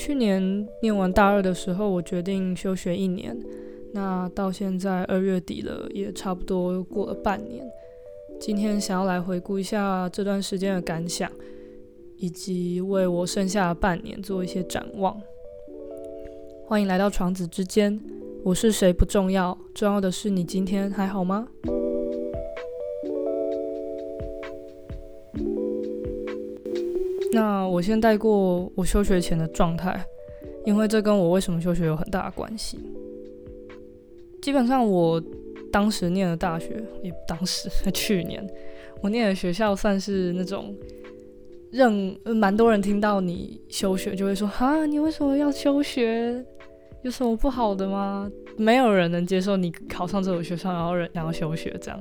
去年念完大二的时候，我决定休学一年。那到现在二月底了，也差不多过了半年。今天想要来回顾一下这段时间的感想，以及为我剩下的半年做一些展望。欢迎来到床子之间，我是谁不重要，重要的是你今天还好吗？那我先带过我休学前的状态，因为这跟我为什么休学有很大的关系。基本上我当时念的大学，也当时 去年我念的学校算是那种，任蛮多人听到你休学就会说哈，你为什么要休学？有什么不好的吗？没有人能接受你考上这所学校，然后人然后休学这样。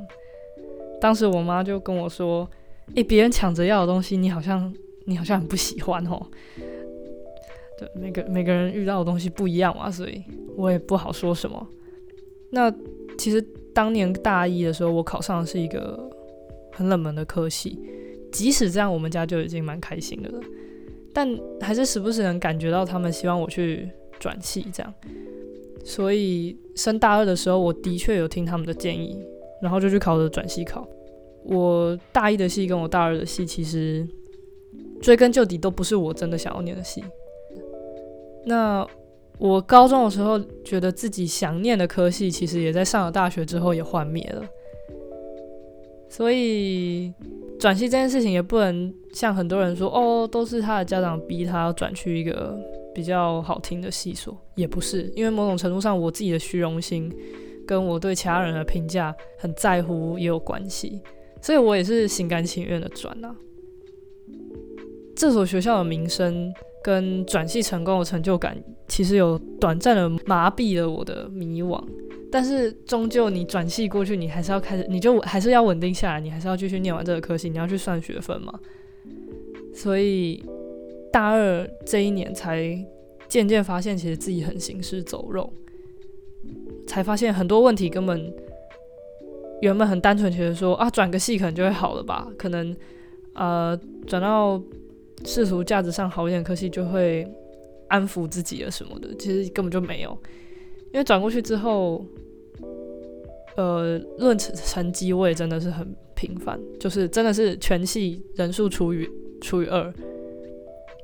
当时我妈就跟我说，诶，别人抢着要的东西，你好像你好像很不喜欢哦。对，每个每个人遇到的东西不一样嘛，所以我也不好说什么。那其实当年大一的时候，我考上的是一个很冷门的科系，即使这样，我们家就已经蛮开心的了。但还是时不时能感觉到他们希望我去转系这样。所以升大二的时候，我的确有听他们的建议，然后就去考了转系考。我大一的系跟我大二的系，其实追根究底都不是我真的想要念的系。那。我高中的时候觉得自己想念的科系，其实也在上了大学之后也幻灭了。所以转系这件事情也不能像很多人说，哦，都是他的家长逼他转去一个比较好听的系所，也不是，因为某种程度上我自己的虚荣心跟我对其他人的评价很在乎也有关系，所以我也是心甘情愿的转啊。这所学校的名声。跟转系成功的成就感，其实有短暂的麻痹了我的迷惘。但是终究你转系过去，你还是要开始，你就还是要稳定下来，你还是要继续念完这个科系，你要去算学分嘛。所以大二这一年才渐渐发现，其实自己很行尸走肉，才发现很多问题根本原本很单纯，觉得说啊转个系可能就会好了吧，可能呃转到。世俗价值上好一点科系就会安抚自己了什么的，其实根本就没有。因为转过去之后，呃，论成成绩我也真的是很平凡，就是真的是全系人数除以除以二，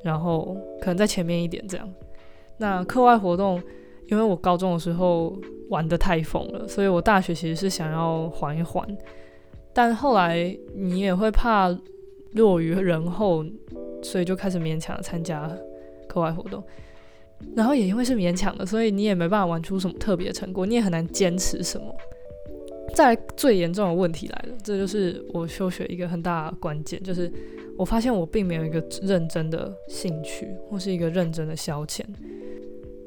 然后可能在前面一点这样。那课外活动，因为我高中的时候玩的太疯了，所以我大学其实是想要缓一缓，但后来你也会怕落于人后。所以就开始勉强参加课外活动，然后也因为是勉强的，所以你也没办法玩出什么特别成果，你也很难坚持什么。再来最严重的问题来了，这就是我休学一个很大的关键，就是我发现我并没有一个认真的兴趣，或是一个认真的消遣。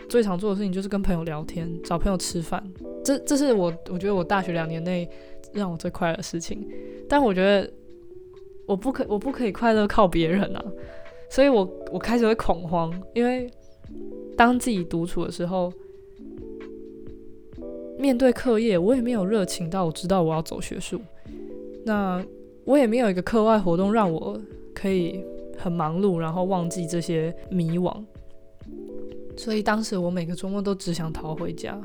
最常做的事情就是跟朋友聊天，找朋友吃饭，这这是我我觉得我大学两年内让我最快乐的事情。但我觉得。我不可，我不可以快乐靠别人啊！所以我我开始会恐慌，因为当自己独处的时候，面对课业，我也没有热情到我知道我要走学术，那我也没有一个课外活动让我可以很忙碌，然后忘记这些迷惘。所以当时我每个周末都只想逃回家。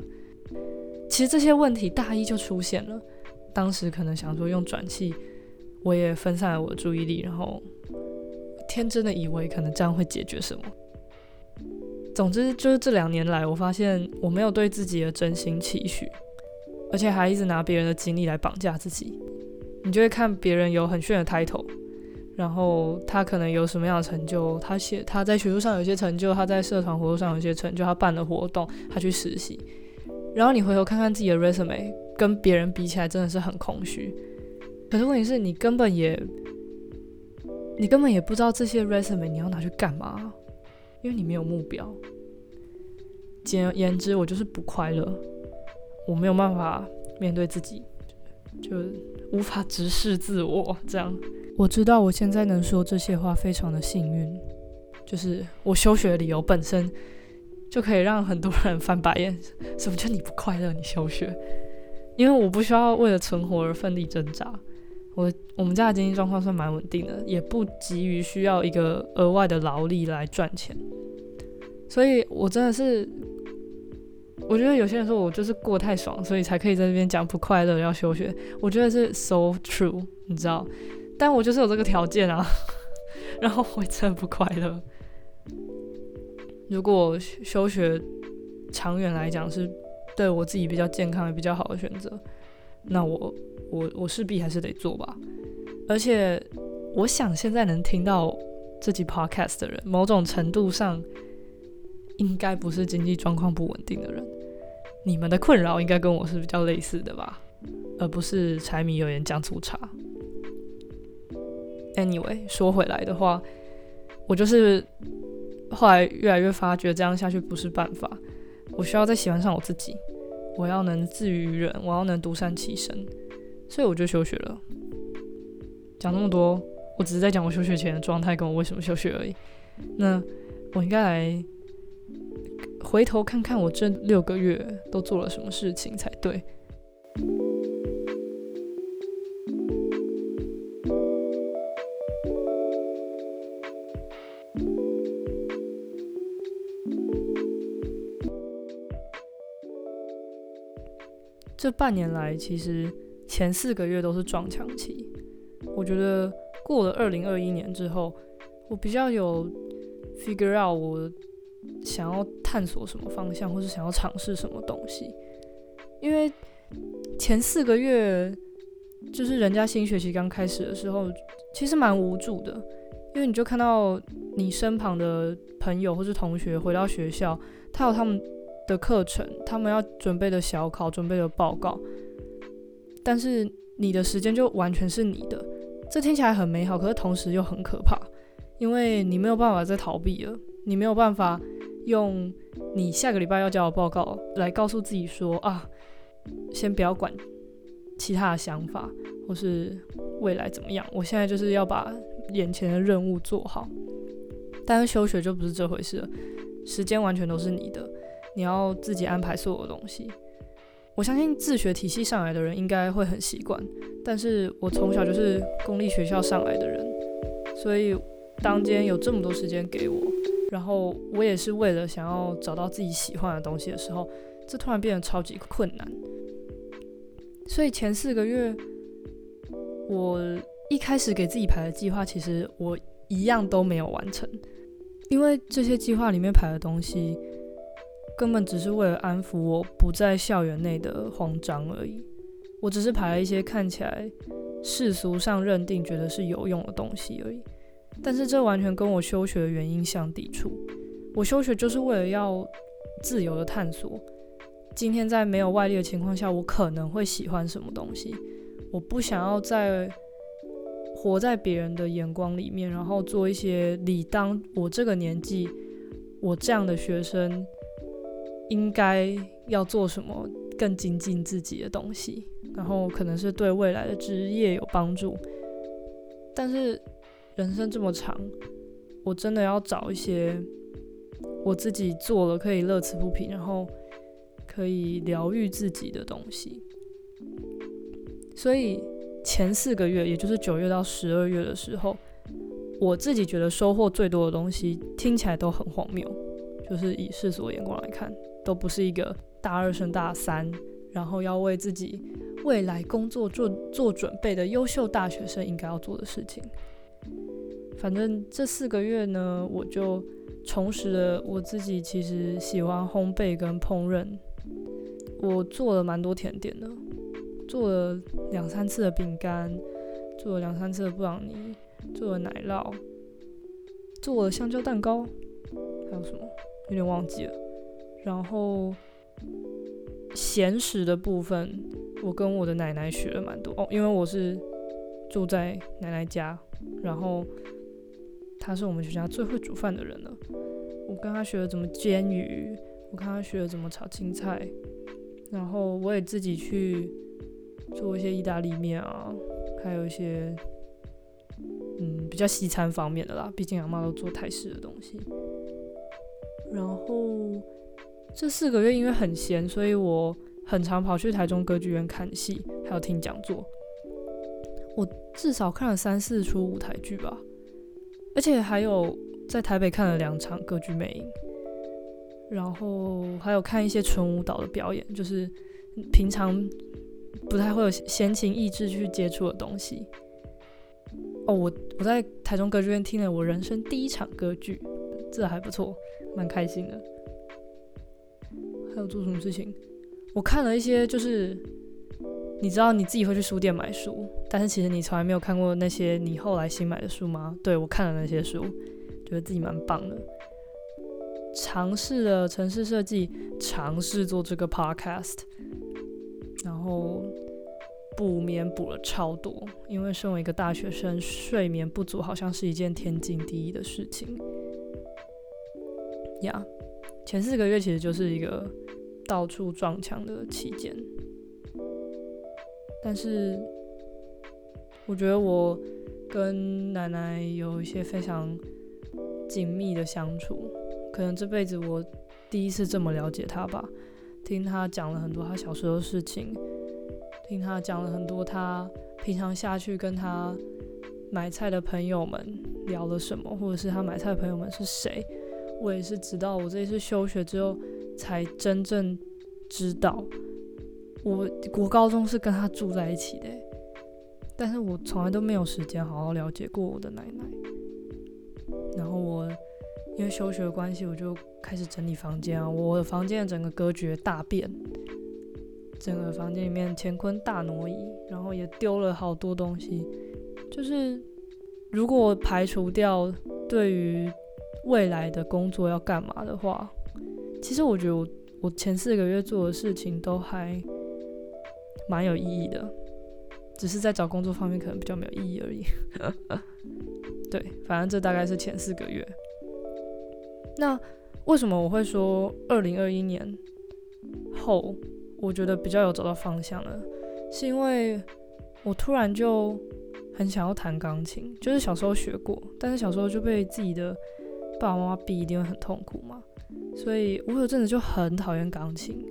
其实这些问题大一就出现了，当时可能想说用转气。我也分散了我的注意力，然后天真的以为可能这样会解决什么。总之，就是这两年来，我发现我没有对自己的真心期许，而且还一直拿别人的经历来绑架自己。你就会看别人有很炫的 title，然后他可能有什么样的成就，他写他在学术上有些成就，他在社团活动上有些成就，他办的活动，他去实习。然后你回头看看自己的 resume，跟别人比起来真的是很空虚。可是问题是你根本也，你根本也不知道这些 resume 你要拿去干嘛，因为你没有目标。简而言之，我就是不快乐，我没有办法面对自己，就无法直视自我。这样，我知道我现在能说这些话非常的幸运，就是我休学的理由本身就可以让很多人翻白眼。什么叫你不快乐？你休学？因为我不需要为了存活而奋力挣扎。我我们家的经济状况算蛮稳定的，也不急于需要一个额外的劳力来赚钱，所以我真的是，我觉得有些人说我就是过太爽，所以才可以在这边讲不快乐要休学。我觉得是 so true，你知道？但我就是有这个条件啊，然后我真的不快乐。如果休学长远来讲是对我自己比较健康也比较好的选择，那我我我势必还是得做吧。而且我想现在能听到这集 podcast 的人，某种程度上应该不是经济状况不稳定的人。你们的困扰应该跟我是比较类似的吧，而不是柴米油盐酱醋茶。Anyway，说回来的话，我就是。后来越来越发觉这样下去不是办法，我需要再喜欢上我自己，我要能自娱于人，我要能独善其身，所以我就休学了。讲那么多，我只是在讲我休学前的状态跟我为什么休学而已。那我应该来回头看看我这六个月都做了什么事情才对。这半年来，其实前四个月都是撞墙期。我觉得过了二零二一年之后，我比较有 figure out 我想要探索什么方向，或是想要尝试什么东西。因为前四个月就是人家新学期刚开始的时候，其实蛮无助的，因为你就看到你身旁的朋友或是同学回到学校，他有他们。的课程，他们要准备的小考，准备的报告，但是你的时间就完全是你的，这听起来很美好，可是同时又很可怕，因为你没有办法再逃避了，你没有办法用你下个礼拜要交的报告来告诉自己说啊，先不要管其他的想法或是未来怎么样，我现在就是要把眼前的任务做好，但是休学就不是这回事了，时间完全都是你的。你要自己安排所有东西。我相信自学体系上来的人应该会很习惯，但是我从小就是公立学校上来的人，所以当间有这么多时间给我，然后我也是为了想要找到自己喜欢的东西的时候，这突然变得超级困难。所以前四个月，我一开始给自己排的计划，其实我一样都没有完成，因为这些计划里面排的东西。根本只是为了安抚我不在校园内的慌张而已。我只是排了一些看起来世俗上认定觉得是有用的东西而已。但是这完全跟我休学的原因相抵触。我休学就是为了要自由的探索。今天在没有外力的情况下，我可能会喜欢什么东西。我不想要在活在别人的眼光里面，然后做一些理当我这个年纪我这样的学生。应该要做什么更精进自己的东西，然后可能是对未来的职业有帮助。但是人生这么长，我真的要找一些我自己做了可以乐此不疲，然后可以疗愈自己的东西。所以前四个月，也就是九月到十二月的时候，我自己觉得收获最多的东西，听起来都很荒谬，就是以世俗眼光来看。都不是一个大二升大三，然后要为自己未来工作做做准备的优秀大学生应该要做的事情。反正这四个月呢，我就重拾了我自己其实喜欢烘焙跟烹饪。我做了蛮多甜点的，做了两三次的饼干，做了两三次的布朗尼，做了奶酪，做了香蕉蛋糕，还有什么有点忘记了。然后闲食的部分，我跟我的奶奶学了蛮多哦，因为我是住在奶奶家，然后她是我们全家最会煮饭的人了。我跟她学了怎么煎鱼，我看她学了怎么炒青菜，然后我也自己去做一些意大利面啊，还有一些嗯比较西餐方面的啦，毕竟阿妈都做泰式的东西，然后。这四个月因为很闲，所以我很常跑去台中歌剧院看戏，还有听讲座。我至少看了三四出舞台剧吧，而且还有在台北看了两场歌剧魅影。然后还有看一些纯舞蹈的表演，就是平常不太会有闲情逸致去接触的东西。哦，我我在台中歌剧院听了我人生第一场歌剧，这还不错，蛮开心的。还有做什么事情？我看了一些，就是你知道你自己会去书店买书，但是其实你从来没有看过那些你后来新买的书吗？对我看了那些书，觉得自己蛮棒的。尝试了城市设计，尝试做这个 podcast，然后补眠补了超多，因为身为一个大学生，睡眠不足好像是一件天经地义的事情。呀，前四个月其实就是一个到处撞墙的期间，但是我觉得我跟奶奶有一些非常紧密的相处。可能这辈子我第一次这么了解他吧，听他讲了很多他小时候的事情，听他讲了很多他平常下去跟他买菜的朋友们聊了什么，或者是他买菜的朋友们是谁，我也是直到我这一次休学之后才真正知道，我国高中是跟他住在一起的，但是我从来都没有时间好好了解过我的奶奶，然后我。因为休学的关系，我就开始整理房间啊。我的房间整个格局大变，整个房间里面乾坤大挪移，然后也丢了好多东西。就是如果排除掉对于未来的工作要干嘛的话，其实我觉得我我前四个月做的事情都还蛮有意义的，只是在找工作方面可能比较没有意义而已。对，反正这大概是前四个月。那为什么我会说二零二一年后，我觉得比较有找到方向了？是因为我突然就很想要弹钢琴，就是小时候学过，但是小时候就被自己的爸爸妈妈逼，一定会很痛苦嘛。所以我有阵子就很讨厌钢琴，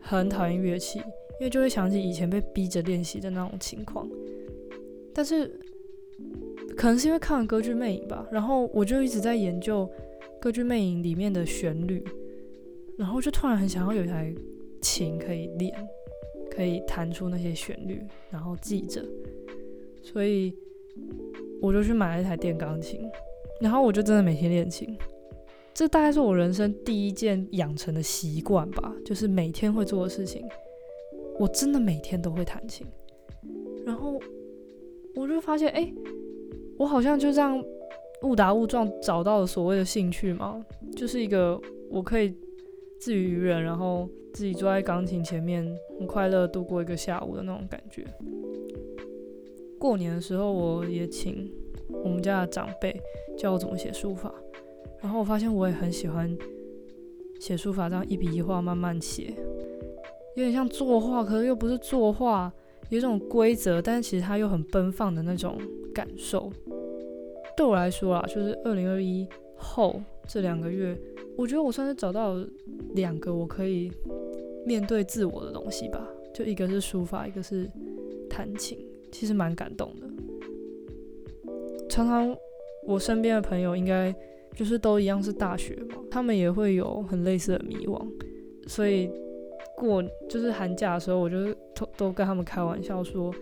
很讨厌乐器，因为就会想起以前被逼着练习的那种情况。但是可能是因为看完歌剧《魅影》吧，然后我就一直在研究。歌剧魅影里面的旋律，然后就突然很想要有一台琴可以练，可以弹出那些旋律，然后记着，所以我就去买了一台电钢琴，然后我就真的每天练琴。这大概是我人生第一件养成的习惯吧，就是每天会做的事情。我真的每天都会弹琴，然后我就发现，哎，我好像就这样。误打误撞找到了所谓的兴趣嘛？就是一个我可以自娱于人，然后自己坐在钢琴前面，很快乐度过一个下午的那种感觉。过年的时候，我也请我们家的长辈教我怎么写书法，然后我发现我也很喜欢写书法，这样一笔一画慢慢写，有点像作画，可是又不是作画，有一种规则，但是其实它又很奔放的那种感受。对我来说啊，就是二零二一后这两个月，我觉得我算是找到两个我可以面对自我的东西吧。就一个是书法，一个是弹琴，其实蛮感动的。常常我身边的朋友应该就是都一样是大学嘛，他们也会有很类似的迷惘，所以过就是寒假的时候，我就都都跟他们开玩笑说，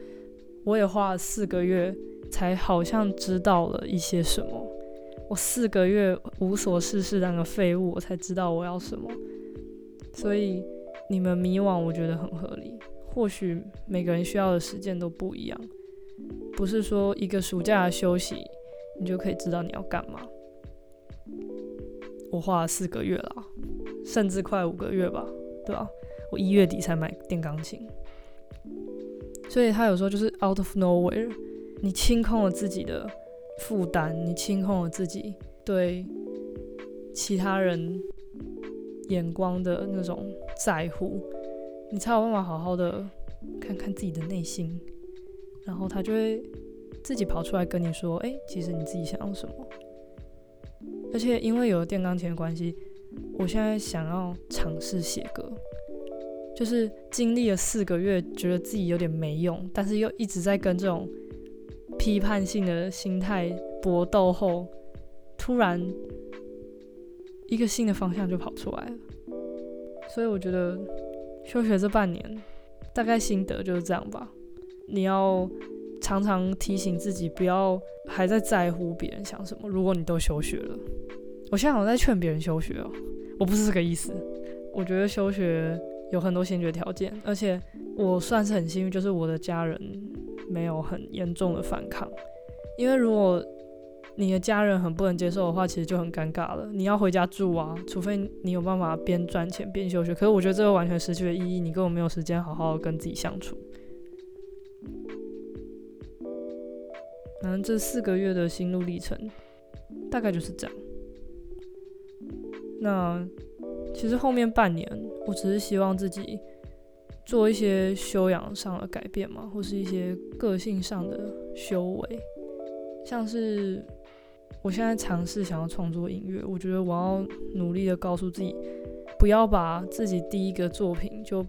我也花了四个月。才好像知道了一些什么。我四个月无所事事当个废物，我才知道我要什么。所以你们迷惘，我觉得很合理。或许每个人需要的时间都不一样，不是说一个暑假的休息，你就可以知道你要干嘛。我花了四个月了，甚至快五个月吧，对吧？我一月底才买电钢琴，所以他有时候就是 out of nowhere。你清空了自己的负担，你清空了自己对其他人眼光的那种在乎，你才有办法好好的看看自己的内心，然后他就会自己跑出来跟你说：“哎，其实你自己想要什么。”而且因为有了电钢琴的关系，我现在想要尝试写歌，就是经历了四个月，觉得自己有点没用，但是又一直在跟这种。批判性的心态搏斗后，突然一个新的方向就跑出来了。所以我觉得休学这半年，大概心得就是这样吧。你要常常提醒自己，不要还在在乎别人想什么。如果你都休学了，我现在好像在劝别人休学哦，我不是这个意思。我觉得休学有很多先决条件，而且我算是很幸运，就是我的家人没有很严重的反抗。因为如果你的家人很不能接受的话，其实就很尴尬了。你要回家住啊，除非你有办法边赚钱边休学。可是我觉得这个完全失去了意义，你根本没有时间好好跟自己相处。反正这四个月的心路历程，大概就是这样。那。其实后面半年，我只是希望自己做一些修养上的改变嘛，或是一些个性上的修为。像是我现在尝试想要创作音乐，我觉得我要努力的告诉自己，不要把自己第一个作品就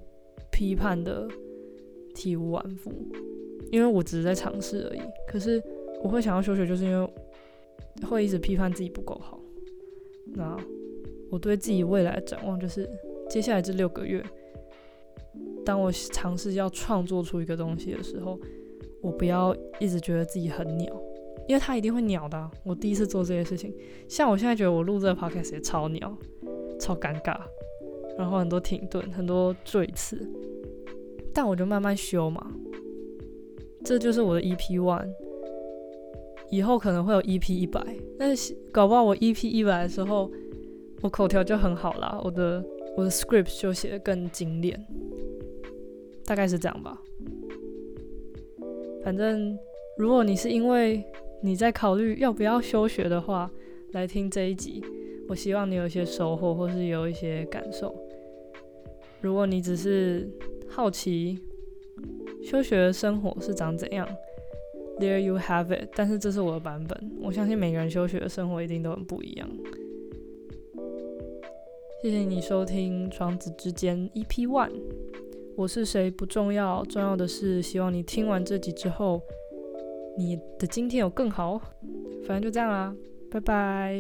批判的体无完肤，因为我只是在尝试而已。可是我会想要休学，就是因为会一直批判自己不够好。那。我对自己未来的展望就是，接下来这六个月，当我尝试要创作出一个东西的时候，我不要一直觉得自己很鸟，因为他一定会鸟的。我第一次做这些事情，像我现在觉得我录这个 podcast 也超鸟，超尴尬，然后很多停顿，很多赘词，但我就慢慢修嘛。这就是我的 EP one，以后可能会有 EP 一百，但是搞不好我 EP 一百的时候。我口条就很好啦，我的我的 script 就写的更精炼，大概是这样吧。反正如果你是因为你在考虑要不要休学的话，来听这一集，我希望你有一些收获或是有一些感受。如果你只是好奇休学的生活是长怎样，There you have it。但是这是我的版本，我相信每个人休学的生活一定都很不一样。谢谢你收听《窗子之间》EP One，我是谁不重要，重要的是希望你听完这集之后，你的今天有更好。反正就这样啦，拜拜。